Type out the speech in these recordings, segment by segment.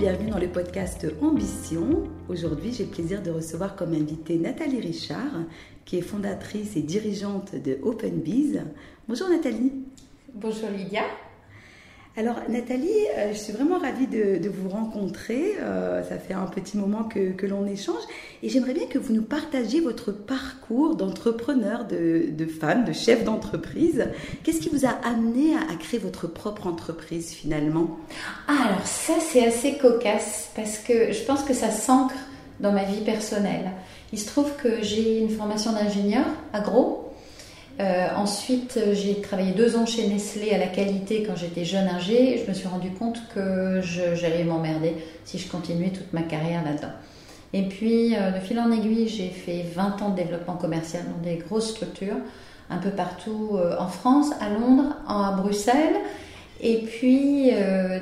bienvenue dans le podcast Ambition. Aujourd'hui, j'ai le plaisir de recevoir comme invitée Nathalie Richard, qui est fondatrice et dirigeante de OpenBiz. Bonjour Nathalie. Bonjour Lydia. Alors Nathalie, euh, je suis vraiment ravie de, vous rencontrer. Euh, ça fait un petit moment que, l'on échange et j'aimerais bien que vous nous partagiez votre parcours d'entrepreneur, de, femme, de chef d'entreprise. Qu'est-ce qui vous a amené à, créer votre propre entreprise finalement? Ah, Alors ça c'est assez cocasse parce que je pense que ça s'ancre dans ma vie personnelle. Il se trouve que j'ai une formation d'ingénieur agro euh, ensuite, j'ai travaillé deux ans chez Nestlé à la qualité quand j'étais jeune ingé. Je me suis rendu compte que j'allais m'emmerder si je continuais toute ma carrière là-dedans. Et puis, euh, de fil en aiguille, j'ai fait 20 ans de développement commercial dans des grosses structures, un peu partout euh, en France, à Londres, à Bruxelles. Et puis,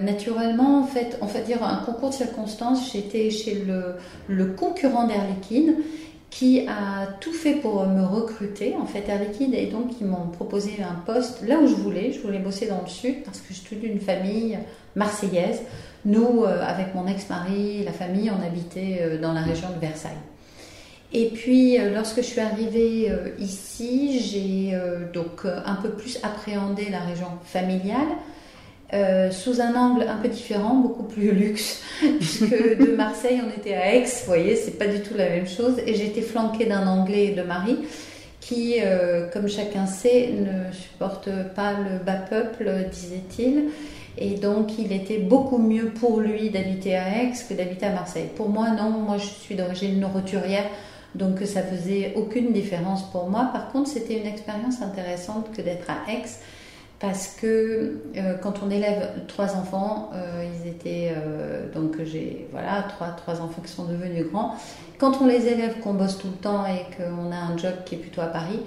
naturellement, en fait, on va dire un concours de circonstances, j'étais chez le, le concurrent d'Air Liquide qui a tout fait pour me recruter, en fait, Liquide, et donc ils m'ont proposé un poste là où je voulais. Je voulais bosser dans le sud parce que je suis d'une famille marseillaise. Nous, euh, avec mon ex-mari, la famille, on habitait euh, dans la région de Versailles. Et puis, euh, lorsque je suis arrivée ici, j'ai donc un peu plus appréhendé la région familiale euh, sous un angle un peu différent, beaucoup plus luxe, puisque de Marseille on était à Aix, vous voyez, c'est pas du tout la même chose, et j'étais flanquée d'un Anglais de Marie qui, euh, comme chacun sait, ne supporte pas le bas peuple, disait-il, et donc il était beaucoup mieux pour lui d'habiter à Aix que d'habiter à Marseille. Pour moi, non, moi je suis d'origine roturière, donc ça faisait aucune différence pour moi. Par contre, c'était une expérience intéressante que d'être à Aix parce que euh, quand on élève trois enfants, euh, ils étaient euh, donc j'ai voilà trois trois enfants qui sont devenus grands. Quand on les élève, qu'on bosse tout le temps et qu'on a un job qui est plutôt à Paris,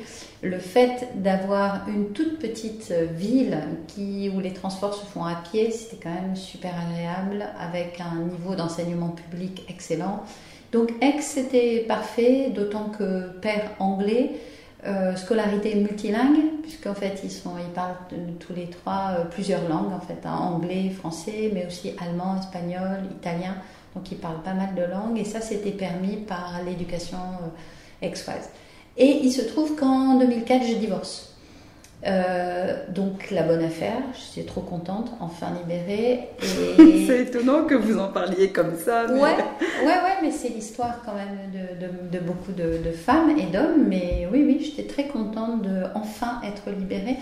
le fait d'avoir une toute petite ville qui où les transports se font à pied, c'était quand même super agréable avec un niveau d'enseignement public excellent. Donc Aix c'était parfait, d'autant que père anglais. Euh, scolarité multilingue, puisqu'en fait ils, sont, ils parlent tous les trois euh, plusieurs langues, en fait, hein, anglais, français, mais aussi allemand, espagnol, italien. Donc ils parlent pas mal de langues et ça c'était permis par l'éducation euh, express. Et il se trouve qu'en 2004 je divorce. Euh, donc la bonne affaire, je suis trop contente, enfin libérée. Et... c'est étonnant que vous en parliez comme ça. Mais... Ouais, ouais, ouais, mais c'est l'histoire quand même de, de, beaucoup de, femmes et d'hommes. Mais oui, oui, j'étais très contente de enfin être libérée.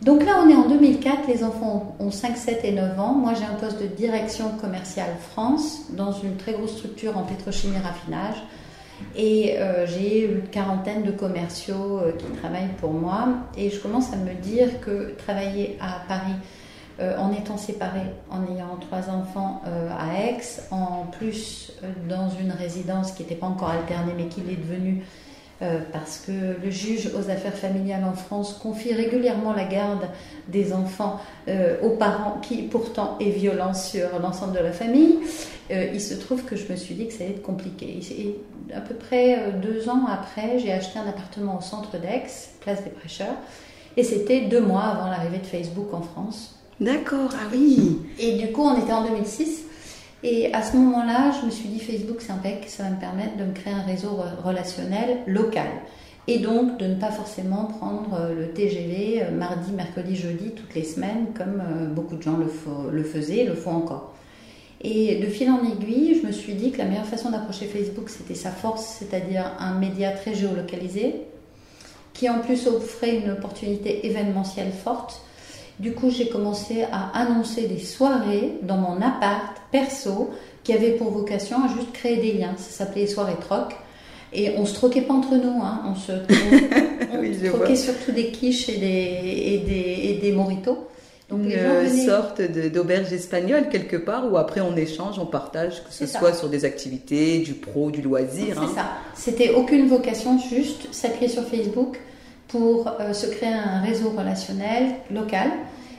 Donc là, on est en 2004, les enfants ont 5, 7 et 9 ans. Moi, j'ai un poste de direction commerciale France dans une très grosse structure en pétrochimie raffinage. Et euh, j'ai une quarantaine de commerciaux euh, qui travaillent pour moi. Et je commence à me dire que travailler à Paris euh, en étant séparée, en ayant trois enfants à Aix, en plus dans une résidence qui n'était pas encore alternée mais qui l'est devenue euh, parce que le juge aux affaires familiales en France confie régulièrement la garde des enfants euh, aux parents qui pourtant est violent sur l'ensemble de la famille. Euh, il se trouve que je me suis dit que ça allait être compliqué. Et à peu près deux ans après, j'ai acheté un appartement au centre d'Aix, place des prêcheurs, et c'était deux mois avant l'arrivée de Facebook en France. D'accord, ah oui. Et du coup, on était en 2006. Et à ce moment-là, je me suis dit Facebook, c'est un bec, ça va me permettre de me créer un réseau relationnel local. Et donc de ne pas forcément prendre euh, le TGV euh, mardi, mercredi, jeudi, toutes les semaines, comme euh, beaucoup de gens le, le faisaient, le font encore. Et de fil en aiguille, je me suis dit que la meilleure façon d'approcher Facebook, c'était sa force, c'est-à-dire un média très géolocalisé, qui en plus offrait une opportunité événementielle forte du coup, j'ai commencé à annoncer des soirées dans mon appart perso qui avaient pour vocation à juste créer des liens. Ça s'appelait soirées troc. Et on se troquait pas entre nous, hein. on se, troquait surtout des quiches et des, et des, moritos. Donc Une sorte d'auberge espagnole quelque part où après on échange, on partage, que ce soit sur des activités, du pro, du loisir. C'est hein. ça. C'était aucune vocation, juste s'appuyer sur Facebook pour euh, se créer un réseau relationnel local,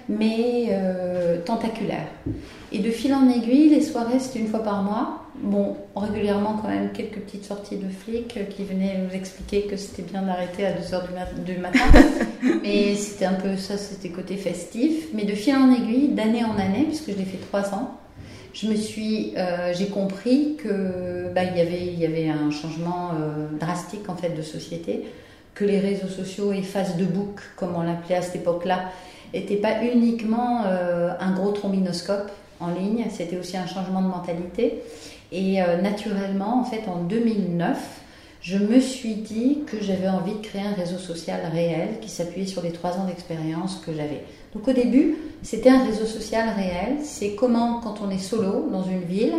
mais euh, tentaculaire. Et de fil en aiguille, les soirées, c'était une fois par mois. Bon, régulièrement quand même quelques petites sorties de flics qui venaient nous expliquer que c'était bien d'arrêter à 2h du, matin. mais c'était un peu ça, c'était côté festif. Mais de fil en aiguille, d'année en année, puisque je l'ai fait trois ans, je me suis, euh, j'ai compris que bah, y avait, il y avait un changement euh, drastique en fait de société, que les réseaux sociaux et face de bouc, comme on l'appelait à cette époque-là, n'étaient pas uniquement euh, un gros trombinoscope en ligne, c'était aussi un changement de mentalité. Et naturellement, en fait, en 2009, je me suis dit que j'avais envie de créer un réseau social réel qui s'appuyait sur les trois ans d'expérience que j'avais. Donc au début, c'était un réseau social réel. C'est comment quand on est solo dans une ville.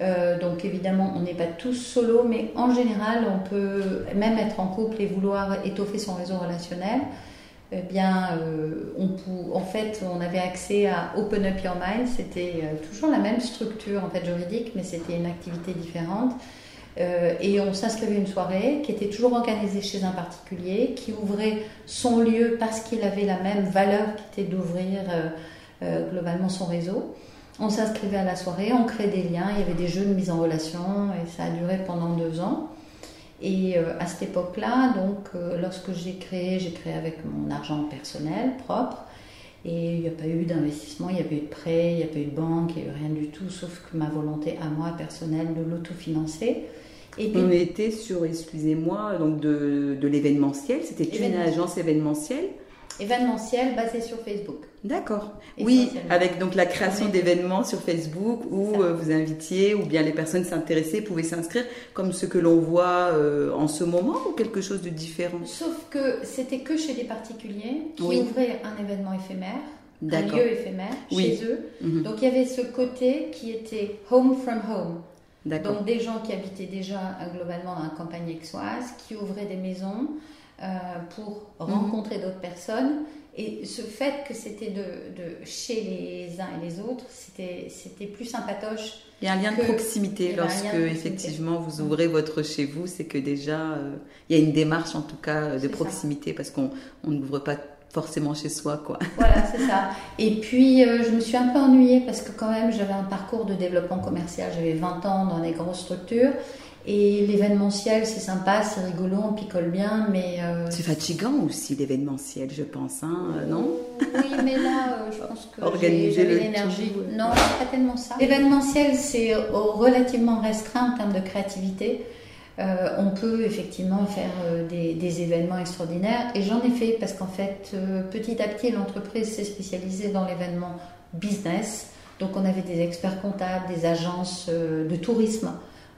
Euh, donc évidemment, on n'est pas tous solo, mais en général, on peut même être en couple et vouloir étoffer son réseau relationnel. Eh bien, euh, en fait, on avait accès à Open Up Your Mind. C'était euh, toujours la même structure en fait juridique, mais c'était une activité différente. Et on s'inscrivait une soirée qui était toujours organisée chez un particulier, qui ouvrait son lieu parce qu'il avait la même valeur qui était d'ouvrir globalement son réseau. On s'inscrivait à la soirée, on créait des liens, il y avait des jeux de mise en relation et ça a duré pendant deux ans. Et à cette époque-là, donc, lorsque j'ai créé, j'ai créé avec mon argent personnel propre. Et il n'y a pas eu d'investissement, il n'y a pas eu de prêt, il n'y a pas eu de banque, il n'y a eu rien du tout, sauf que ma volonté à moi personnelle de l'autofinancer. Et On était sur, excusez-moi, donc de, de l'événementiel. C'était une agence événementielle événementiel basé sur Facebook. D'accord. Oui, avec donc la création d'événements sur Facebook où euh, vous invitiez ou bien les personnes s'intéressaient pouvaient s'inscrire comme ce que l'on voit euh, en ce moment ou quelque chose de différent? Sauf que c'était que chez des particuliers qui ouvraient un événement éphémère. Un lieu éphémère chez eux. Mhm. Donc il y avait ce côté qui était home from home. Donc des gens qui habitaient déjà euh, globalement dans la campagne aixoise, qui ouvraient des maisons euh, pour mhm. rencontrer d'autres personnes. Et ce fait que c'était de, de, chez les uns et les autres, c'était plus sympatoche. Il y a un lien de proximité lorsque effectivement vous ouvrez votre chez vous, c'est que déjà euh, il y a une démarche en tout cas de proximité parce qu'on n'ouvre pas forcément chez soi, quoi. Voilà, c'est ça. Et puis, euh, je me suis un peu ennuyée parce que quand même, j'avais un parcours de développement commercial. J'avais 20 ans dans des grosses structures. Et l'événementiel, c'est sympa, c'est rigolo, on picole bien, mais... Euh, c'est fatigant aussi, l'événementiel, je pense, hein, euh, non? Oui, mais là, je pense que j'avais l'énergie. Non, pas tellement ça. L'événementiel, c'est relativement restreint en termes de créativité. Euh, on peut effectivement faire euh, des, événements extraordinaires. Et j'en ai fait parce qu'en fait, euh, petit à petit, l'entreprise s'est spécialisée dans l'événement business. Donc on avait des experts comptables, des agences de tourisme,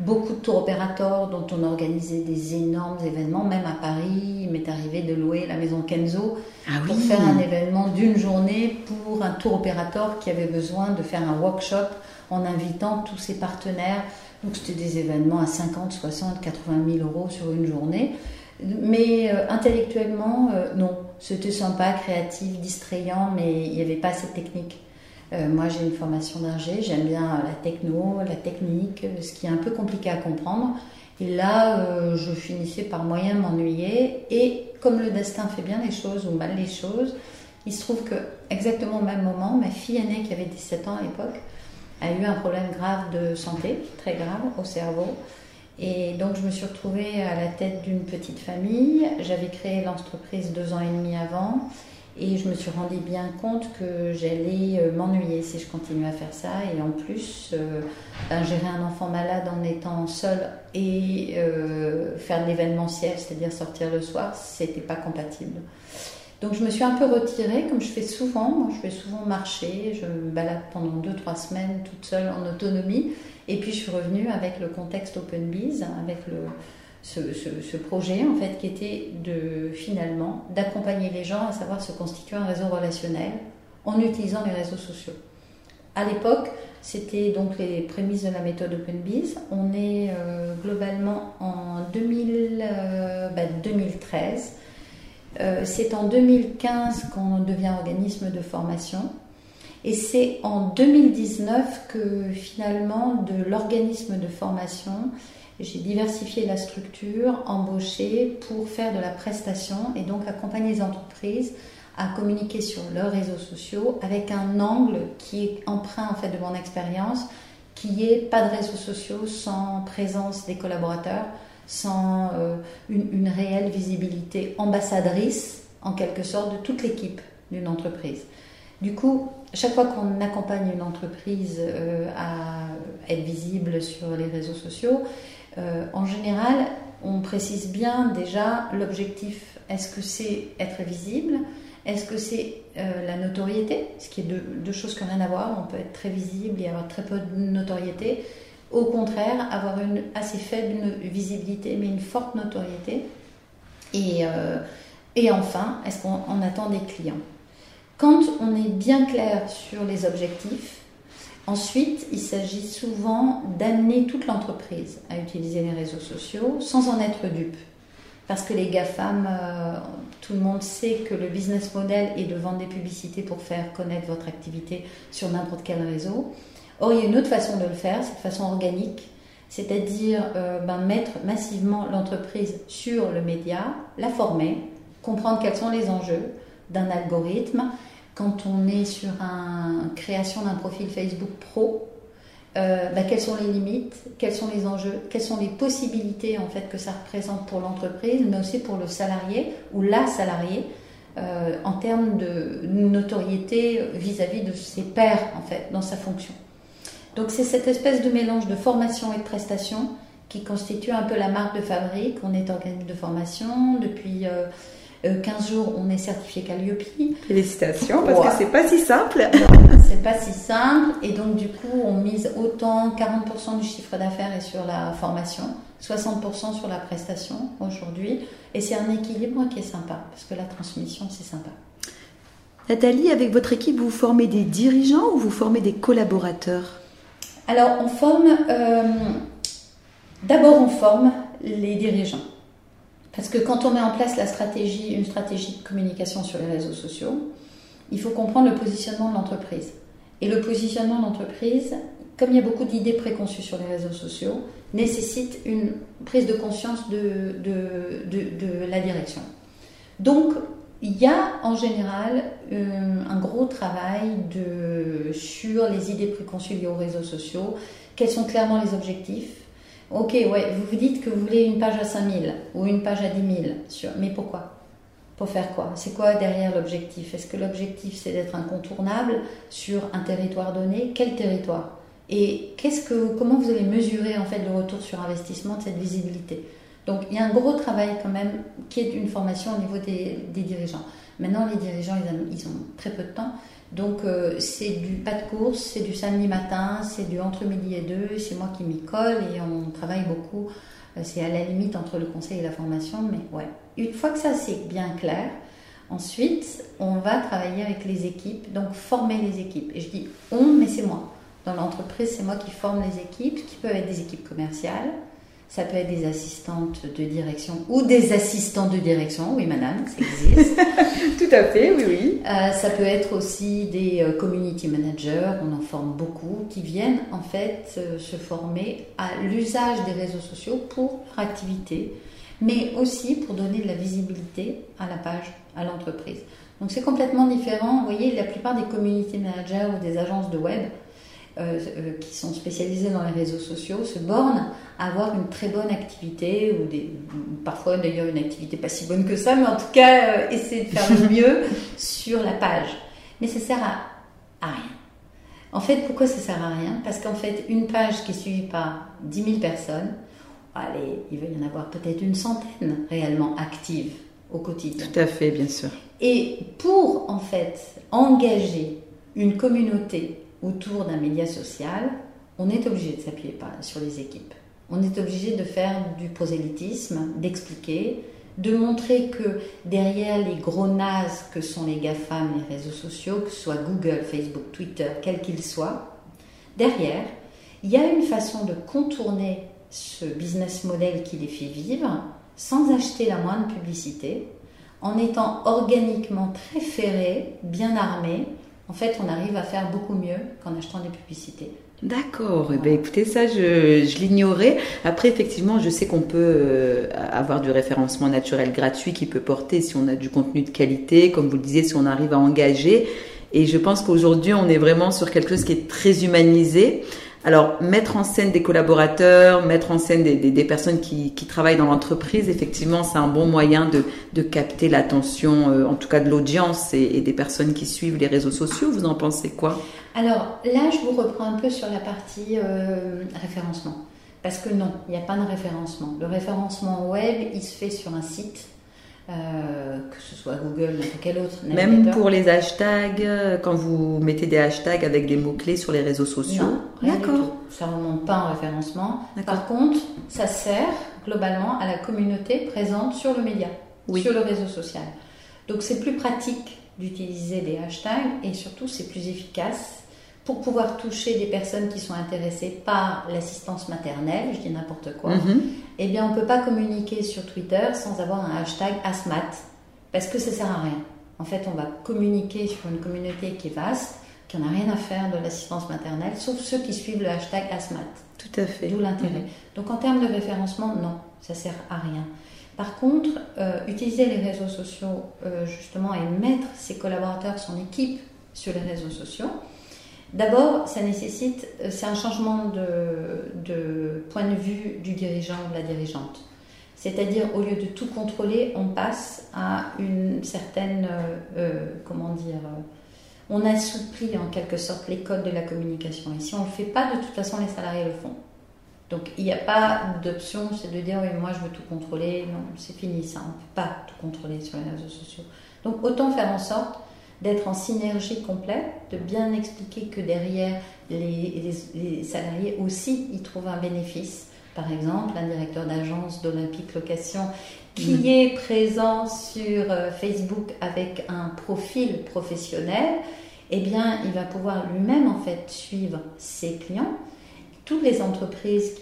beaucoup de tours opérateurs dont on organisait des énormes événements. Même à Paris, il m'est arrivé de louer la maison Kenzo ah pour faire un événement d'une journée pour un tour opérateur qui avait besoin de faire un workshop en invitant tous ses partenaires donc c'était des événements à 50, 60, 80 000 euros sur une journée. Mais euh, intellectuellement, euh, non. C'était sympa, créatif, distrayant, mais il n'y avait pas assez de technique. Euh, moi, j'ai une formation d'ingé, j'aime bien la techno, la technique, ce qui est un peu compliqué à comprendre. Et là, je finissais par moyen m'ennuyer. Et comme le destin fait bien les choses ou mal les choses, il se trouve que exactement au même moment, ma fille aînée qui avait 17 ans à l'époque, a eu un problème grave de santé, très grave, au cerveau. Et donc je me suis retrouvée à la tête d'une petite famille. J'avais créé l'entreprise deux ans et demi avant. Et je me suis rendu bien compte que j'allais euh, m'ennuyer si je continuais à faire ça. Et en plus, euh, ben, gérer un enfant malade en étant seul et euh, faire de l'événementiel, c'est-à-dire sortir le soir, c'était pas compatible. Donc je me suis un peu retirée, comme je fais souvent. Moi, je fais souvent marcher. Je me balade pendant 2-3 semaines toute seule en autonomie. Et puis je suis revenue avec le contexte Open Biz, avec le, ce, projet en fait qui était de finalement d'accompagner les gens à savoir se constituer un réseau relationnel en utilisant les réseaux sociaux. À l'époque, c'était donc les prémices de la méthode Open Biz. On est euh, globalement en 2000, 2013 euh, c'est en 2015 qu'on devient organisme de formation. Et c'est en 2019 que finalement, de l'organisme de formation, j'ai diversifié la structure, embauché pour faire de la prestation et donc accompagner les entreprises à communiquer sur leurs réseaux sociaux avec un angle qui est emprunt en fait de mon expérience, qui est pas de réseaux sociaux sans présence des collaborateurs, sans euh, une, réelle visibilité ambassadrice, en quelque sorte, de toute l'équipe d'une entreprise. Du coup, chaque fois qu'on accompagne une entreprise euh, à être visible sur les réseaux sociaux, euh, en général, on précise bien déjà l'objectif. Est-ce que c'est être visible? Est-ce que c'est euh, la notoriété? Ce qui est deux, choses qui n'ont rien à voir. On peut être très visible et avoir très peu de notoriété. Au contraire, avoir une assez faible visibilité mais une forte notoriété. Et, et enfin, est-ce qu'on attend des clients? Quand on est bien clair sur les objectifs, ensuite, il s'agit souvent d'amener toute l'entreprise à utiliser les réseaux sociaux sans en être dupe. Parce que les GAFAM, euh, tout le monde sait que le business model est de vendre des publicités pour faire connaître votre activité sur n'importe quel réseau. Or, il y a une autre façon de le faire, c'est de façon organique, c'est-à-dire euh, ben, mettre massivement l'entreprise sur le média, la former, comprendre quels sont les enjeux d'un algorithme quand on est sur une création d'un profil Facebook pro, euh, bah, quelles sont les limites, quels sont les enjeux, quelles sont les possibilités en fait que ça représente pour l'entreprise, mais aussi pour le salarié ou la salariée euh, en termes de notoriété vis-à-vis de ses pairs en fait dans sa fonction. Donc c'est cette espèce de mélange de formation et de prestation qui constitue un peu la marque de fabrique. On est organisme de formation depuis. Euh, 15 euh, jours, on est certifié Calliope. Félicitations, parce que c'est pas si simple. c'est pas si simple. Et donc, du coup, on mise autant 40% du chiffre d'affaires est sur la formation, 60% sur la prestation aujourd'hui. Et c'est un équilibre qui est sympa, parce que la transmission, c'est sympa. Nathalie, avec votre équipe, vous formez des dirigeants ou vous formez des collaborateurs? Alors, on forme. Euh, d'abord, on forme les dirigeants. Parce que quand on met en place la stratégie, une stratégie de communication sur les réseaux sociaux, il faut comprendre le positionnement de l'entreprise. Et le positionnement de l'entreprise, comme il y a beaucoup d'idées préconçues sur les réseaux sociaux, nécessite une prise de conscience de, la direction. Donc, il y a en général euh, un gros travail sur les idées préconçues liées aux réseaux sociaux, quels sont clairement les objectifs, Ok, ouais, vous vous dites que vous voulez une page à 5000 ou une page à 10 000, sur... mais pourquoi? Pour faire quoi? C'est quoi derrière l'objectif? Est-ce que l'objectif c'est d'être incontournable sur un territoire donné? Quel territoire? Et qu'est-ce que, comment vous allez mesurer en fait le retour sur investissement de cette visibilité? Donc il y a un gros travail quand même qui est une formation au niveau des, dirigeants. Maintenant les dirigeants ils ont très peu de temps, donc euh, c'est du pas de course, c'est du samedi matin, c'est du entre midi et deux, c'est moi qui m'y colle et on travaille beaucoup. Euh, c'est à la limite entre le conseil et la formation, mais ouais. Une fois que ça c'est bien clair, ensuite on va travailler avec les équipes, donc former les équipes. Et je dis on, mais c'est moi. Dans l'entreprise, c'est moi qui forme les équipes, qui peuvent être des équipes commerciales, ça peut être des assistantes de direction ou des assistants de direction, oui madame, ça existe. À fait, oui, oui. Euh, ça peut être aussi des euh, community managers, on en forme beaucoup, qui viennent en fait euh, se former à l'usage des réseaux sociaux pour leur activité, mais aussi pour donner de la visibilité à la page, à l'entreprise. Donc c'est complètement différent. Vous voyez, la plupart des community managers ou des agences de web euh, euh, qui sont spécialisés dans les réseaux sociaux se bornent à avoir une très bonne activité, ou des, parfois d'ailleurs une activité pas si bonne que ça, mais en tout cas euh, essayer de faire le mieux sur la page. Mais ça sert à, rien. En fait, pourquoi ça sert à rien? Parce qu'en fait, une page qui est suivie par 10 000 personnes, allez, il va y en avoir peut-être une centaine réellement actives au quotidien. Tout à fait, bien sûr. Et pour en fait engager une communauté autour d'un média social, on est obligé de s'appuyer sur les équipes. On est obligé de faire du prosélytisme, d'expliquer, de montrer que derrière les gros nazes que sont les GAFAM, les réseaux sociaux, que ce soit Google, Facebook, Twitter, quels qu'ils soient, derrière, il y a une façon de contourner ce business model qui les fait vivre sans acheter la moindre publicité, en étant organiquement très ferré, bien armé, en fait, on arrive à faire beaucoup mieux qu'en achetant des publicités. D'accord. Eh ben, écoutez, ça, je, l'ignorais. Après, effectivement, je sais qu'on peut euh, avoir du référencement naturel gratuit qui peut porter si on a du contenu de qualité, comme vous le disiez, si on arrive à engager. Et je pense qu'aujourd'hui, on est vraiment sur quelque chose qui est très humanisé Alors, mettre en scène des collaborateurs, mettre en scène des, personnes qui, travaillent dans l'entreprise, effectivement, c'est un bon moyen de, de capter l'attention, euh, en tout cas de l'audience et, des personnes qui suivent les réseaux sociaux. Vous en pensez quoi? Alors, là, je vous reprends un peu sur la partie euh, référencement. Parce que non, il n'y a pas de référencement. Le référencement web, il se fait sur un site euh, que ce soit Google, ou quel autre. Même pour les hashtags, euh, quand vous mettez des hashtags avec des mots-clés sur les réseaux sociaux D'accord. Ça ne remonte pas en référencement. Par contre, ça sert globalement à la communauté présente sur le média, sur le réseau social. Donc c'est plus pratique d'utiliser des hashtags et surtout c'est plus efficace pour pouvoir toucher des personnes qui sont intéressées par l'assistance maternelle, je dis n'importe quoi, mhm. eh bien, on ne peut pas communiquer sur Twitter sans avoir un hashtag ASMAT, parce que ça ne sert à rien. En fait, on va communiquer sur une communauté qui est vaste, qui n'a rien à faire de l'assistance maternelle, sauf ceux qui suivent le hashtag ASMAT. Tout à fait. D'où l'intérêt. Mhm. Donc, en termes de référencement, non, ça ne sert à rien. Par contre, euh, utiliser les réseaux sociaux, euh, justement, et mettre ses collaborateurs, son équipe sur les réseaux sociaux, D'abord, ça nécessite, euh, c'est un changement de, point de vue du dirigeant ou de la dirigeante. C'est-à-dire, au lieu de tout contrôler, on passe à une certaine, euh, euh, comment dire, on assouplit en quelque sorte les codes de la communication. Et si on ne le fait pas, de toute façon, les salariés le font. Donc, il n'y a pas d'option, c'est de dire, oui, moi, je veux tout contrôler. Non, c'est fini ça, on ne peut pas tout contrôler sur les réseaux sociaux. Donc, autant faire en sorte d'être en synergie complète, de bien expliquer que derrière les, salariés aussi ils trouvent un bénéfice. Par exemple, un directeur d'agence d'Olympique Location qui mm. est présent sur euh, Facebook avec un profil professionnel, eh bien, il va pouvoir lui-même en fait suivre ses clients, toutes les entreprises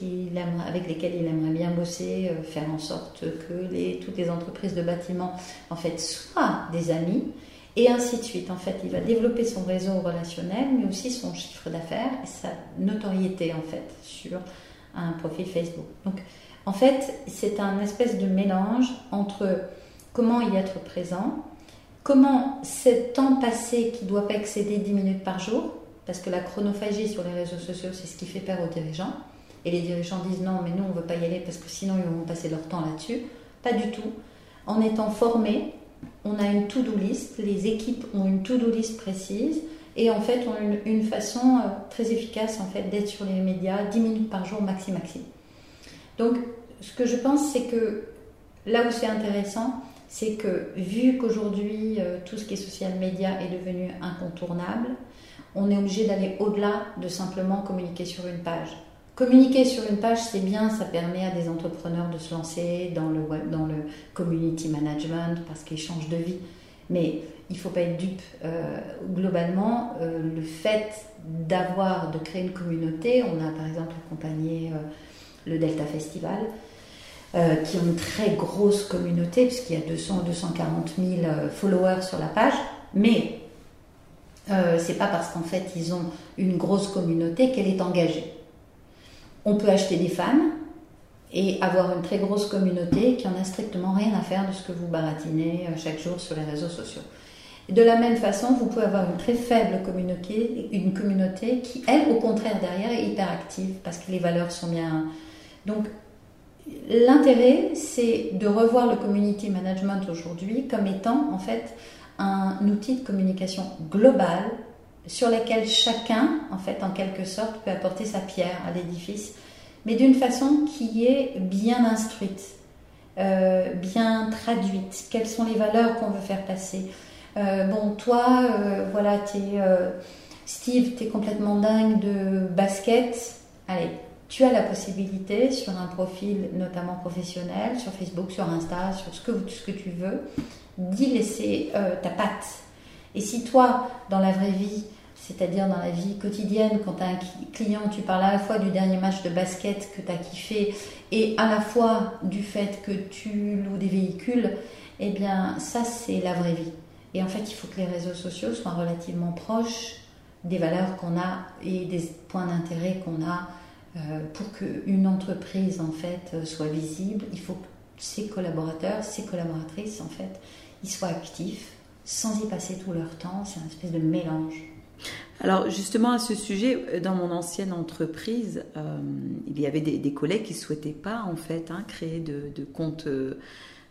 avec lesquelles il aimerait bien bosser, euh, faire en sorte que les, toutes les entreprises de bâtiment en fait soient des amis et ainsi de suite. En fait, il va développer son réseau relationnel, mais aussi son chiffre d'affaires sa notoriété en fait sur un profil Facebook. Donc, en fait, c'est un espèce de mélange entre comment y être présent, comment ce temps passé qui ne doit pas excéder 10 minutes par jour, parce que la chronophagie sur les réseaux sociaux, c'est ce qui fait peur aux dirigeants. Et les dirigeants disent non, mais nous, on ne veut pas y aller parce que sinon, ils vont passer leur temps là-dessus. Pas du tout. En étant formés, on a une to-do list, les équipes ont une to-do list précise et en fait ont une, façon euh, très efficace d'être sur les médias 10 minutes par jour maxi maxi. Donc ce que je pense c'est que là où c'est intéressant, c'est que vu qu'aujourd'hui euh, tout ce qui est social media est devenu incontournable, on est obligé d'aller au-delà de simplement communiquer sur une page. Communiquer sur une page, c'est bien, ça permet à des entrepreneurs de se lancer dans le, dans le community management parce qu'ils changent de vie. Mais il ne faut pas être dupe. Euh, globalement, euh, le fait d'avoir, de créer une communauté, on a par exemple accompagné euh, le Delta Festival, qui ont une très grosse communauté, puisqu'il y a 200 240 000 followers sur la page, mais c'est pas parce qu'en fait ils ont une grosse communauté qu'elle est engagée on peut acheter des fans et avoir une très grosse communauté qui en a strictement rien à faire de ce que vous baratinez euh, chaque jour sur les réseaux sociaux. de la même façon, vous pouvez avoir une très faible communauté, une communauté qui, elle, au contraire, derrière, est hyper active parce que les valeurs sont bien. Donc, l'intérêt, c'est de revoir le community management aujourd'hui comme étant, en fait, un outil de communication global sur lesquels chacun, en fait, en quelque sorte, peut apporter sa pierre à l'édifice, mais d'une façon qui est bien instruite, euh, bien traduite. Quelles sont les valeurs qu'on veut faire passer? Euh, Bon, toi, euh, voilà, es, Steve, tu es complètement dingue de basket. Allez, tu as la possibilité sur un profil notamment professionnel, sur Facebook, sur Insta, sur ce que, ce que tu veux, d'y laisser ta patte et si toi, dans la vraie vie, c'est-à-dire dans la vie quotidienne, quand tu as un client, tu parles à la fois du dernier match de basket que tu as kiffé et à la fois du fait que tu loues des véhicules, eh bien ça c'est la vraie vie. Et en fait, il faut que les réseaux sociaux soient relativement proches des valeurs qu'on a et des points d'intérêt qu'on a euh, pour qu'une entreprise en fait soit visible. Il faut que ses collaborateurs, ses collaboratrices en fait, soient actifs sans y passer tout leur temps. C'est un espèce de mélange. Alors justement à ce sujet, dans mon ancienne entreprise, euh, il y avait des, collègues qui souhaitaient pas en fait hein, créer de, de compte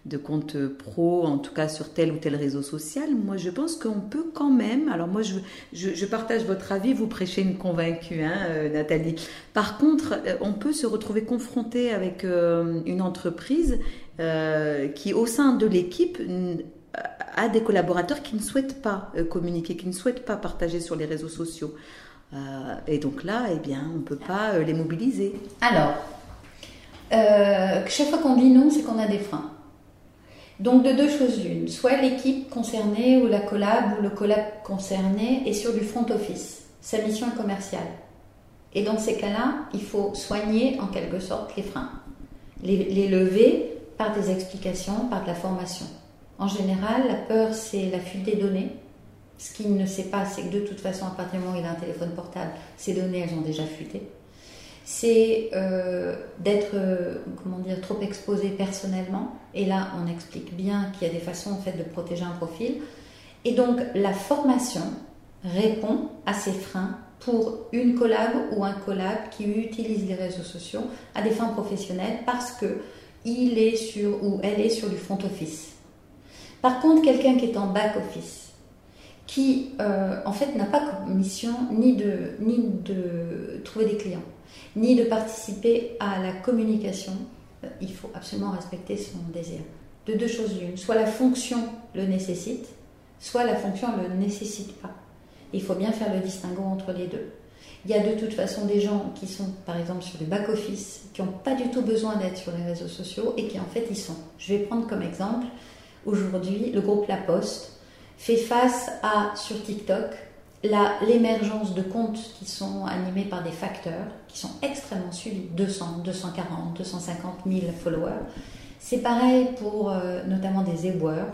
de compte pro, en tout cas sur tel ou tel réseau social. Moi, je pense qu'on peut quand même. Alors moi, je, partage votre avis. Vous prêchez une convaincue, hein, euh, Nathalie. Par contre, euh, on peut se retrouver confronté avec une entreprise qui, au sein de l'équipe, a des collaborateurs qui ne souhaitent pas communiquer, qui ne souhaitent pas partager sur les réseaux sociaux. et donc là, eh bien, on ne peut pas les mobiliser. Alors, chaque fois qu'on dit non, c'est qu'on a des freins. Donc de deux choses l'une, soit l'équipe concernée ou la collab ou le collab concerné est sur du front office, sa mission est commerciale. Et dans ces cas-là, il faut soigner en quelque sorte les freins, les, lever par des explications, par de la formation. En général, la peur, c'est la fuite des données. Ce qu'il ne sait pas, c'est que de toute façon, à partir du moment où il a un téléphone portable, ces données, elles ont déjà fuité c'est euh, d'être euh, comment dire trop exposé personnellement et là on explique bien qu'il y a des façons en fait de protéger un profil et donc la formation répond à ces freins pour une collab ou un collab qui utilise les réseaux sociaux à des fins professionnelles parce que il est sur ou elle est sur du front office. Par contre, quelqu'un qui est en back office, qui euh, en fait n'a pas comme mission ni de, ni de trouver des clients, ni de participer à la communication, euh, il faut absolument respecter son désir. De deux choses l'une, soit la fonction le nécessite, soit la fonction ne le nécessite pas. Il faut bien faire le distinguo entre les deux. Il y a de toute façon des gens qui sont, par exemple, sur le back-office, qui n'ont pas du tout besoin d'être sur les réseaux sociaux et qui en fait y sont. Je vais prendre comme exemple, aujourd'hui, le groupe La Poste fait face à, sur TikTok, l'émergence de comptes qui sont animés par des facteurs, qui sont extrêmement suivis, 200, 240, 250 000 followers. C'est pareil pour euh, notamment des éboueurs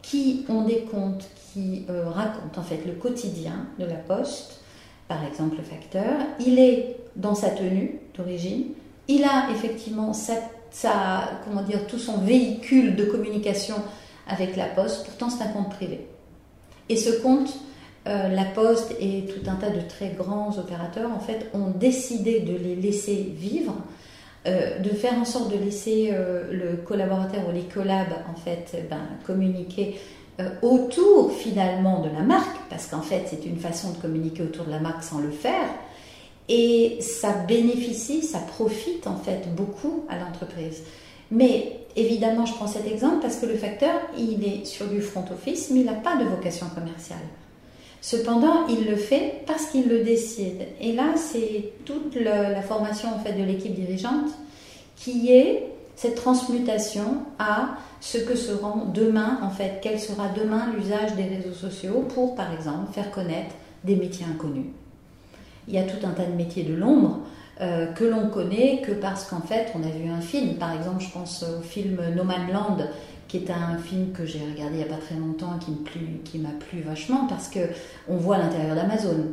qui ont des comptes qui euh, racontent en fait le quotidien de la poste, par exemple le facteur. Il est dans sa tenue d'origine, il a effectivement sa, comment dire, tout son véhicule de communication avec la poste, pourtant c'est un compte privé. Et ce compte, euh, la Poste et tout un tas de très grands opérateurs en fait ont décidé de les laisser vivre, euh, de faire en sorte de laisser euh, le collaborateur ou les collabs en fait ben, communiquer autour finalement de la marque, parce qu'en fait c'est une façon de communiquer autour de la marque sans le faire, et ça bénéficie, ça profite en fait beaucoup à l'entreprise. Mais évidemment, je prends cet exemple parce que le facteur, il est sur du front office, mais il n'a pas de vocation commerciale. Cependant, il le fait parce qu'il le décide. Et là, c'est toute la formation en fait de l'équipe dirigeante qui est cette transmutation à ce que seront demain, en fait, quel sera demain l'usage des réseaux sociaux pour, par exemple, faire connaître des métiers inconnus. Il y a tout un tas de métiers de l'ombre euh, que l'on connaît que parce qu'en fait, on a vu un film. Par exemple, je pense au film No Man Land qui est un film que j'ai regardé il n'y a pas très longtemps et qui m'a plu vachement parce que on voit l'intérieur d'Amazon.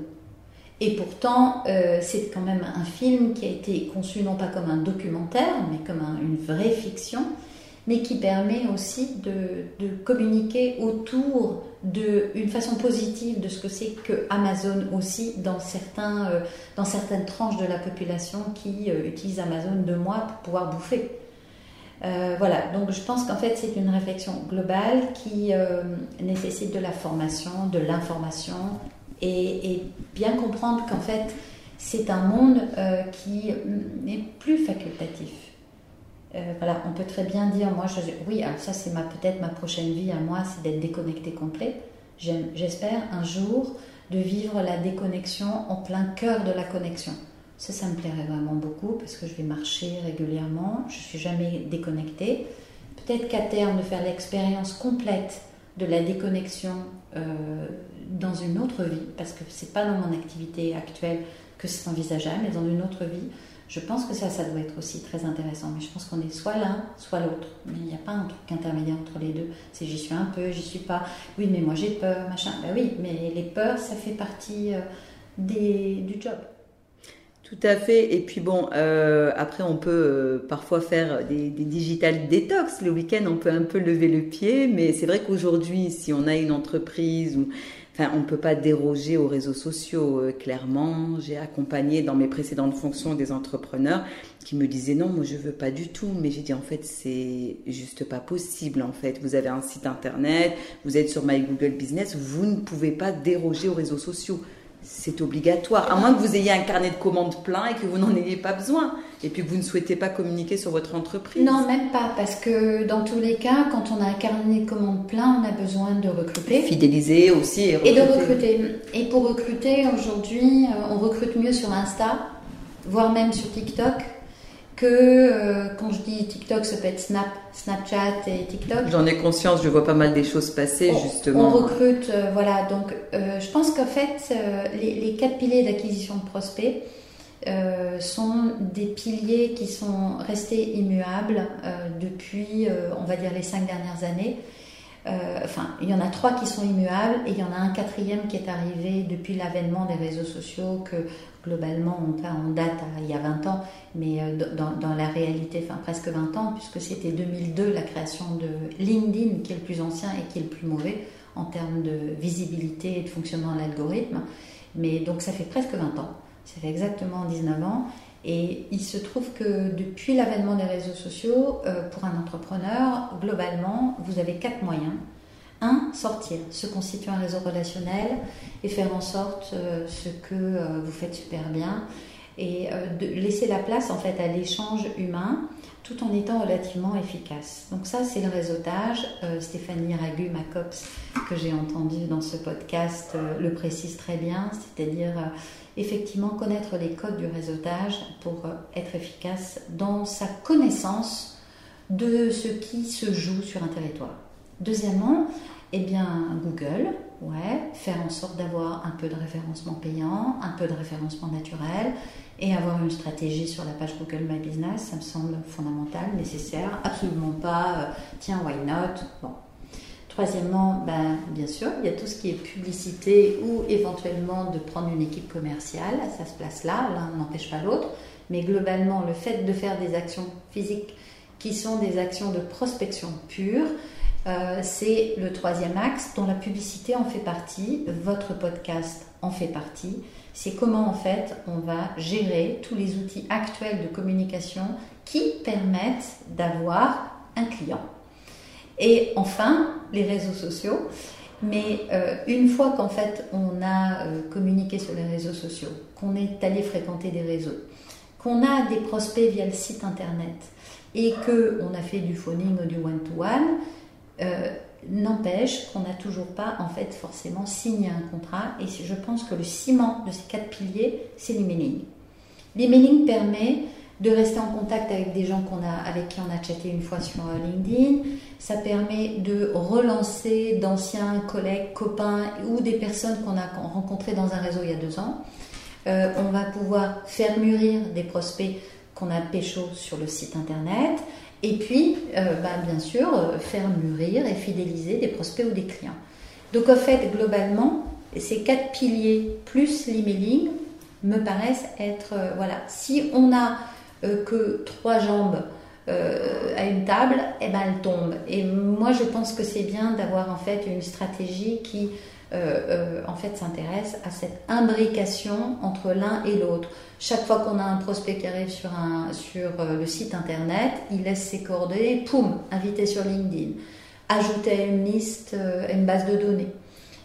Et pourtant, euh, c'est quand même un film qui a été conçu non pas comme un documentaire, mais comme une vraie fiction, mais qui permet aussi de, communiquer autour d'une façon positive de ce que c'est que Amazon aussi dans, certains, euh, dans certaines tranches de la population qui euh, utilisent Amazon de mois pour pouvoir bouffer. Euh, voilà, donc je pense qu'en fait c'est une réflexion globale qui euh, nécessite de la formation, de l'information et, bien comprendre qu'en fait c'est un monde qui n'est plus facultatif. Voilà, on peut très bien dire, moi, oui, alors ça c'est peut-être ma prochaine vie à moi, c'est d'être déconnecté complet. J'espère un jour de vivre la déconnexion en plein cœur de la connexion. Ça, ça me plairait vraiment beaucoup parce que je vais marcher régulièrement, je ne suis jamais déconnectée. Peut-être qu'à terme, de faire l'expérience complète de la déconnexion euh, dans une autre vie, parce que ce n'est pas dans mon activité actuelle que c'est envisageable, mais dans une autre vie, je pense que ça, ça doit être aussi très intéressant. Mais je pense qu'on est soit l'un, soit l'autre. Mais il n'y a pas un truc intermédiaire entre les deux. C'est j'y suis un peu, j'y suis pas. Oui, mais moi j'ai peur, machin. Ben oui, mais les peurs, ça fait partie euh, du job. Tout à fait. Et puis bon, euh, après, on peut euh, parfois faire des, des, digital détox. Le week-end, on peut un peu lever le pied. Mais c'est vrai qu'aujourd'hui, si on a une entreprise ou On ne peut pas déroger aux réseaux sociaux, euh, clairement. J'ai accompagné dans mes précédentes fonctions des entrepreneurs qui me disaient non, moi je veux pas du tout. Mais j'ai dit en fait, c'est juste pas possible. En fait, vous avez un site internet, vous êtes sur My Google Business, vous ne pouvez pas déroger aux réseaux sociaux c'est obligatoire, à moins que vous ayez un carnet de commandes plein et que vous n'en ayez pas besoin, et puis que vous ne souhaitez pas communiquer sur votre entreprise. Non, même pas, parce que dans tous les cas, quand on a un carnet de commandes plein, on a besoin de recruter. Fidéliser aussi et recruter. Et de recruter. Et pour recruter, aujourd'hui, euh, on recrute mieux sur Insta, voire même sur TikTok, que euh, quand je dis TikTok, ça peut être Snap, Snapchat et TikTok. J'en ai conscience, je vois pas mal des choses passer justement. On recrute, euh, voilà. Donc, euh, je pense qu'en fait, les, les, quatre piliers d'acquisition de prospects sont des piliers qui sont restés immuables depuis, on va dire, les cinq dernières années. enfin, il y en a trois qui sont immuables et il y en a un quatrième qui est arrivé depuis l'avènement des réseaux sociaux que globalement, on, date il y a 20 ans, mais euh, dans, la réalité, enfin presque 20 ans, puisque c'était 2002 la création de LinkedIn, qui est le plus ancien et qui est le plus mauvais en termes de visibilité et de fonctionnement de l'algorithme. Mais donc ça fait presque 20 ans, ça fait exactement 19 ans. Et il se trouve que depuis l'avènement des réseaux sociaux, euh, pour un entrepreneur, globalement, vous avez quatre moyens un, sortir, se constituer un réseau relationnel et faire en sorte euh, ce que euh, vous faites super bien et de laisser la place en fait à l'échange humain tout en étant relativement efficace. Donc ça c'est le réseautage. Stéphanie Ragu, ma COPS, que j'ai entendu dans ce podcast, le précise très bien, c'est-à-dire effectivement connaître les codes du réseautage pour être efficace dans sa connaissance de ce qui se joue sur un territoire. Deuxièmement, eh bien, Google, ouais, faire en sorte d'avoir un peu de référencement payant, un peu de référencement naturel et avoir une stratégie sur la page Google My Business, ça me semble fondamental, nécessaire, absolument pas, euh, tiens, why not? Troisièmement, ben, bien sûr, il y a tout ce qui est publicité ou éventuellement de prendre une équipe commerciale, ça se place là, l'un n'empêche pas l'autre, mais globalement, le fait de faire des actions physiques qui sont des actions de prospection pure, euh, c'est le troisième axe dont la publicité en fait partie, votre podcast en fait partie. C'est comment en fait on va gérer tous les outils actuels de communication qui permettent d'avoir un client. Et enfin, les réseaux sociaux. Mais euh, une fois qu'en fait on a euh, communiqué sur les réseaux sociaux, qu'on est allé fréquenter des réseaux, qu'on a des prospects via le site internet et qu'on a fait du phoning ou du one-to-one, euh, n'empêche qu'on n'a toujours pas en fait forcément signé un contrat et je pense que le ciment de ces quatre piliers c'est l'emailing. L'emailing permet de rester en contact avec des gens qu'on a, avec qui on a chatté une fois sur euh, LinkedIn. Ça permet de relancer d'anciens collègues, copains ou des personnes qu'on a rencontrées dans un réseau il y a deux ans. Euh, on va pouvoir faire mûrir des prospects qu'on a pécho sur le site internet. Et puis, euh, bah, bien sûr, faire mûrir et fidéliser des prospects ou des clients. Donc, en fait, globalement, ces quatre piliers plus l'emailing me paraissent être, voilà, si on n'a que trois jambes à une table, eh ben, elle tombe. Et moi, je pense que c'est bien d'avoir en fait une stratégie qui euh, euh, en fait s'intéresse à cette imbrication entre l'un et l'autre. Chaque fois qu'on a un prospect qui arrive sur, un, sur euh, le site internet, il laisse ses coordonnées, poum, invité sur LinkedIn, ajouter à une liste, à une base de données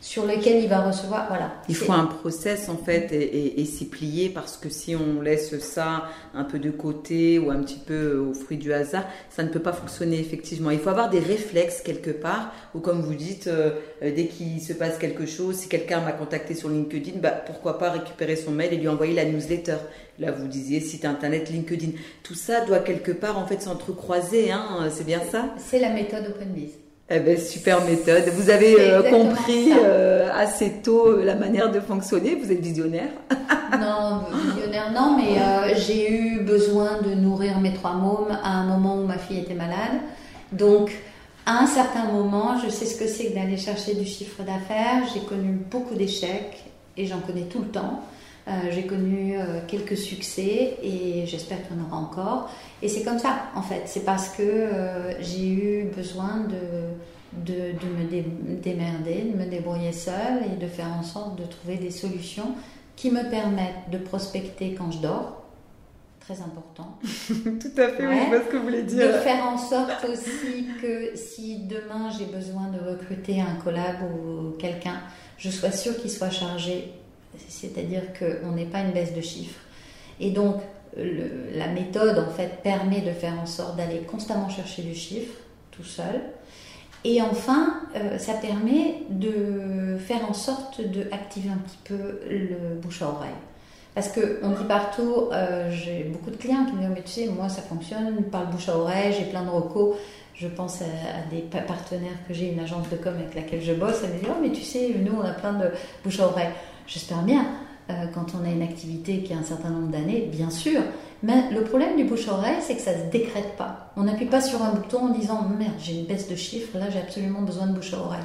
sur lequel il va recevoir. Voilà. Il faut un process en fait et, s'y plier parce que si on laisse ça un peu de côté ou un petit peu au fruit du hasard, ça ne peut pas fonctionner effectivement. Il faut avoir des réflexes quelque part ou comme vous dites, euh, dès qu'il se passe quelque chose, si quelqu'un m'a contacté sur LinkedIn, bah, pourquoi pas récupérer son mail et lui envoyer la newsletter. Là, vous disiez site internet, LinkedIn. Tout ça doit quelque part en fait s'entrecroiser, hein, c'est bien ça? C'est la méthode OpenBiz. Eh ben, super méthode. Vous avez euh, compris euh, assez tôt euh, la manière de fonctionner. Vous êtes visionnaire. non, visionnaire non, mais j'ai eu besoin de nourrir mes trois mômes à un moment où ma fille était malade. Donc, à un certain moment, je sais ce que c'est que d'aller chercher du chiffre d'affaires. J'ai connu beaucoup d'échecs et j'en connais tout le temps. J'ai connu quelques succès et j'espère qu'il y en aura encore. Et c'est comme ça, en fait. C'est parce que j'ai eu besoin de, de, de, me démerder, de me débrouiller seule et de faire en sorte de trouver des solutions qui me permettent de prospecter quand je dors très important. Tout à fait, oui, je vois ce que vous voulez dire. De faire en sorte aussi que si demain j'ai besoin de recruter un collab ou quelqu'un, je sois sûre qu'il soit chargé, c'est-à-dire qu'on n'ait pas une baisse de chiffres. Et donc, la méthode, en fait, permet de faire en sorte d'aller constamment chercher du chiffre, tout seul. Et enfin, euh, ça permet de faire en sorte d'activer un petit peu le bouche à oreille. Parce qu'on dit partout, euh, j'ai beaucoup de clients qui me disent Mais tu sais, moi ça fonctionne par le bouche à oreille, j'ai plein de recos. Je pense à, des partenaires que j'ai, une agence de com avec laquelle je bosse, elle me dit Oh, mais tu sais, nous on a plein de bouche à oreille. J'espère bien, euh, quand on a une activité qui a un certain nombre d'années, bien sûr. Mais le problème du bouche à oreille, c'est que ça ne se décrète pas. On n'appuie pas sur un bouton en disant Merde, j'ai une baisse de chiffres, là j'ai absolument besoin de bouche à oreille.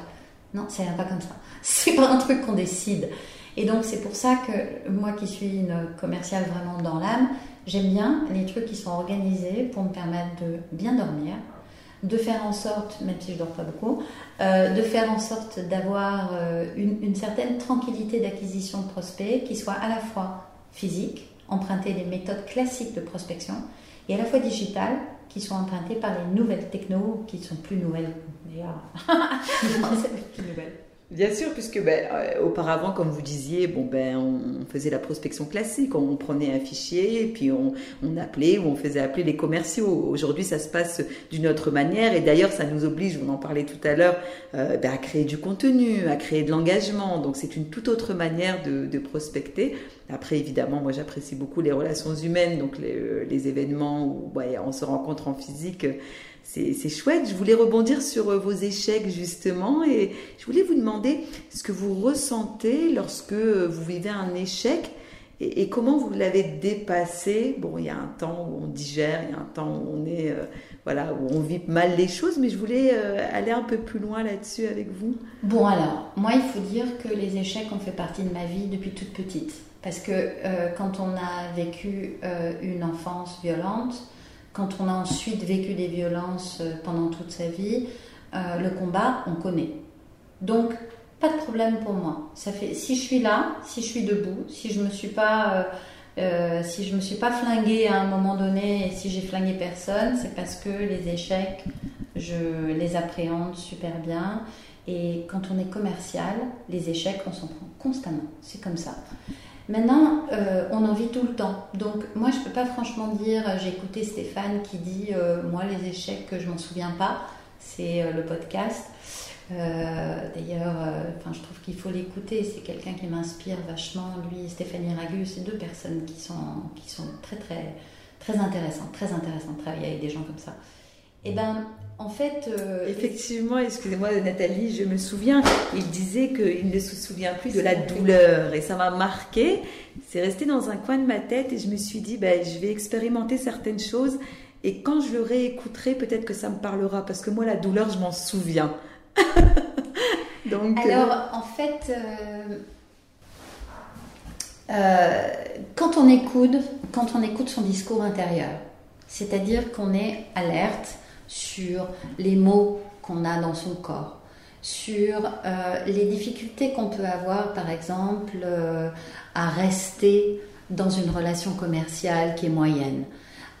Non, ça vient pas comme ça. C'est pas un truc qu'on décide. Et donc c'est pour ça que moi qui suis une commerciale vraiment dans l'âme, j'aime bien les trucs qui sont organisés pour me permettre de bien dormir, de faire en sorte, même si je dors pas beaucoup, euh, de faire en sorte d'avoir euh, une, certaine tranquillité d'acquisition de prospects qui soit à la fois physique, emprunter les méthodes classiques de prospection, et à la fois digitale, qui sont empruntées par les nouvelles technos, qui sont plus nouvelles d'ailleurs. plus nouvelles. Bien sûr, puisque ben, euh, auparavant, comme vous disiez, bon ben on faisait la prospection classique, on prenait un fichier et puis on, appelait ou on faisait appeler les commerciaux. Aujourd'hui, ça se passe d'une autre manière et d'ailleurs, ça nous oblige, on en parlait tout à l'heure, euh, ben, à créer du contenu, à créer de l'engagement. Donc c'est une toute autre manière de, de prospecter. Après, évidemment, moi j'apprécie beaucoup les relations humaines, donc les, euh, événements où ouais, on se rencontre en physique c'est chouette. Je voulais rebondir sur euh, vos échecs justement et je voulais vous demander ce que vous ressentez lorsque euh, vous vivez un échec et, comment vous l'avez dépassé. Bon, il y a un temps où on digère, il y a un temps où on est euh, voilà où on vit mal les choses, mais je voulais aller un peu plus loin là-dessus avec vous. Bon alors, moi il faut dire que les échecs ont fait partie de ma vie depuis toute petite parce que quand on a vécu une enfance violente quand on a ensuite vécu des violences euh, pendant toute sa vie, euh, le combat, on connaît. Donc, pas de problème pour moi. Ça fait, si je suis là, si je suis debout, si je me suis pas, euh, si je me suis pas flinguée à un moment donné et si j'ai flingué personne, c'est parce que les échecs, je les appréhende super bien. Et quand on est commercial, les échecs, on s'en prend constamment. C'est comme ça. Maintenant, euh, on en vit tout le temps. Donc, moi, je ne peux pas franchement dire, euh, j'ai écouté Stéphane qui dit, euh, moi, les échecs, je m'en souviens pas. C'est le podcast. D'ailleurs, je trouve qu'il faut l'écouter. C'est quelqu'un qui m'inspire vachement. Lui, Stéphanie Ragu, c'est deux personnes qui sont, qui sont très, très, très intéressantes. Très intéressantes de travailler avec des gens comme ça. Et eh ben, en fait. Euh, Effectivement, excusez-moi Nathalie, je me souviens, il disait qu'il ne se souvient plus de la douleur et ça m'a marqué. C'est resté dans un coin de ma tête et je me suis dit, ben, je vais expérimenter certaines choses et quand je le réécouterai, peut-être que ça me parlera parce que moi, la douleur, je m'en souviens. Donc, euh, Alors, en fait. Euh, quand on écoute, quand on écoute son discours intérieur, c'est-à-dire qu'on est alerte, sur les mots qu'on a dans son corps, sur euh, les difficultés qu'on peut avoir, par exemple, euh, à rester dans une relation commerciale qui est moyenne,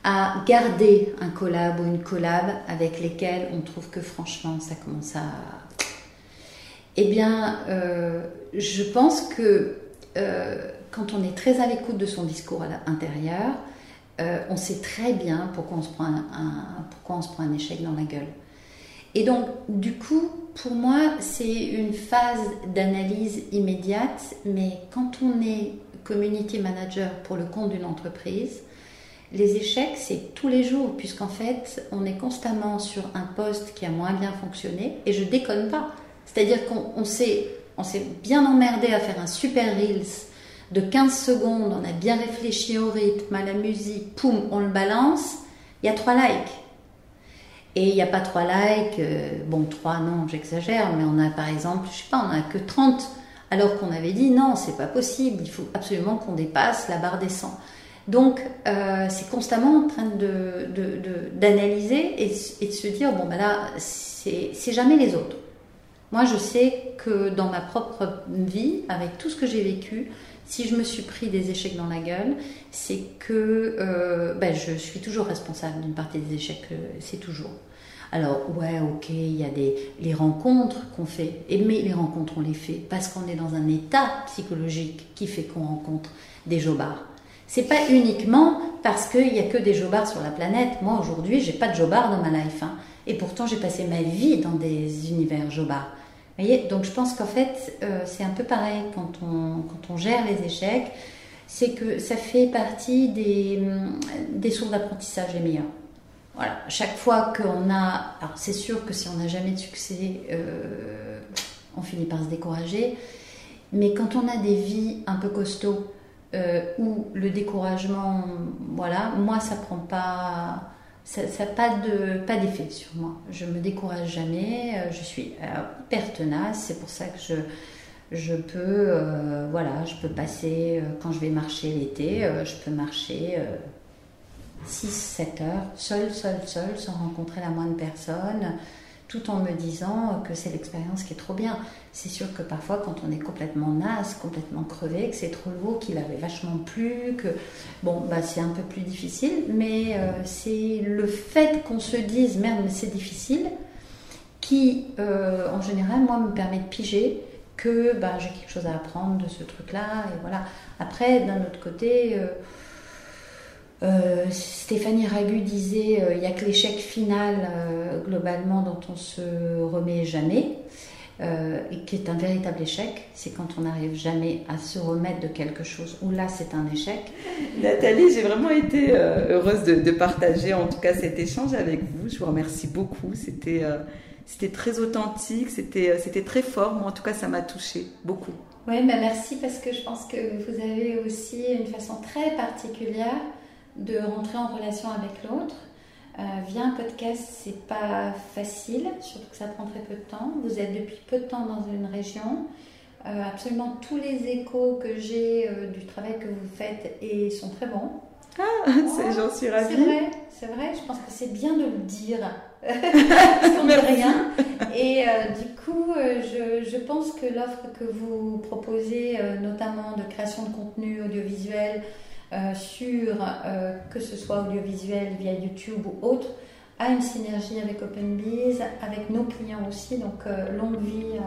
à garder un collab ou une collab avec lesquels on trouve que franchement ça commence à... Eh bien, euh, je pense que quand on est très à l'écoute de son discours à l'intérieur, euh, on sait très bien pourquoi on, se prend un, pourquoi on se prend un échec dans la gueule. Et donc, du coup, pour moi, c'est une phase d'analyse immédiate, mais quand on est community manager pour le compte d'une entreprise, les échecs, c'est tous les jours, puisqu'en fait, on est constamment sur un poste qui a moins bien fonctionné, et je déconne pas. C'est-à-dire qu'on s'est, on s'est bien emmerdé à faire un super Reels de 15 secondes, on a bien réfléchi au rythme, à la musique, poum, on le balance, il y a 3 likes. Et il n'y a pas 3 likes, euh, bon 3 non, j'exagère, mais on a par exemple, je sais pas, on a que 30 alors qu'on avait dit non, c'est pas possible, il faut absolument qu'on dépasse la barre des 100. Donc, euh, c'est constamment en train d'analyser de, et, de se dire bon, ben là, c'est jamais les autres. Moi, je sais que dans ma propre vie, avec tout ce que j'ai vécu, si je me suis pris des échecs dans la gueule, c'est que euh, ben, je suis toujours responsable d'une partie des échecs, euh, c'est toujours. Alors, ouais, ok, il y a des, les rencontres qu'on fait, mais les rencontres, on les fait parce qu'on est dans un état psychologique qui fait qu'on rencontre des jobards. C'est pas uniquement parce qu'il n'y a que des jobards sur la planète. Moi, aujourd'hui, j'ai pas de jobards dans ma life. Hein. Et pourtant, j'ai passé ma vie dans des univers jobards. Donc je pense qu'en fait, euh, c'est un peu pareil quand on, quand on gère les échecs, c'est que ça fait partie des, des sources d'apprentissage les meilleures. Voilà, chaque fois qu'on a, alors c'est sûr que si on n'a jamais de succès, euh, on finit par se décourager, mais quand on a des vies un peu costauds, euh, où le découragement, voilà, moi ça prend pas ça n'a pas de pas d'effet sur moi. Je me décourage jamais, euh, je suis euh, hyper tenace, c'est pour ça que je peux euh, voilà, je peux passer quand je vais marcher l'été, je peux marcher 6 7 heures seule seule seule sans rencontrer la moindre personne tout en me disant que c'est l'expérience qui est trop bien. C'est sûr que parfois, quand on est complètement naze, complètement crevé, que c'est trop lourd, qu'il avait vachement plu, que bon, bah, c'est un peu plus difficile, mais euh, c'est le fait qu'on se dise merde, mais c'est difficile, qui euh, en général, moi, me permet de piger que bah, j'ai quelque chose à apprendre de ce truc-là, et voilà. Après, d'un autre côté, euh, euh, Stéphanie Ragu disait euh, il n'y a que l'échec final euh, globalement dont on se remet jamais. et qui est un véritable échec, c'est quand on n'arrive jamais à se remettre de quelque chose, où là c'est un échec. Nathalie, j'ai vraiment été heureuse de, partager en tout cas cet échange avec vous. Je vous remercie beaucoup. C'était c'était très authentique, c'était c'était très fort. Moi en tout cas ça m'a touché beaucoup. Oui, bah merci parce que je pense que vous avez aussi une façon très particulière de rentrer en relation avec l'autre. Euh, via un podcast, c'est pas facile, surtout que ça prend très peu de temps. Vous êtes depuis peu de temps dans une région. Euh, absolument tous les échos que j'ai euh, du travail que vous faites et sont très bons. Ah, j'en suis ravie. C'est vrai, c'est vrai. Je pense que c'est bien de le dire. qu'on ne rien. Et du coup, je, je, pense que l'offre que vous proposez, notamment de création de contenu audiovisuel, euh, sur euh, que ce soit audiovisuel via YouTube ou autre, a une synergie avec OpenBiz, avec nos clients aussi. Donc, euh, longue vie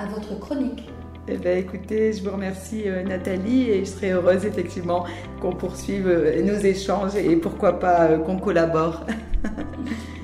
à, votre chronique. Eh bien, écoutez, je vous remercie Nathalie et je serai heureuse effectivement qu'on poursuive nos échanges et pourquoi pas qu'on collabore.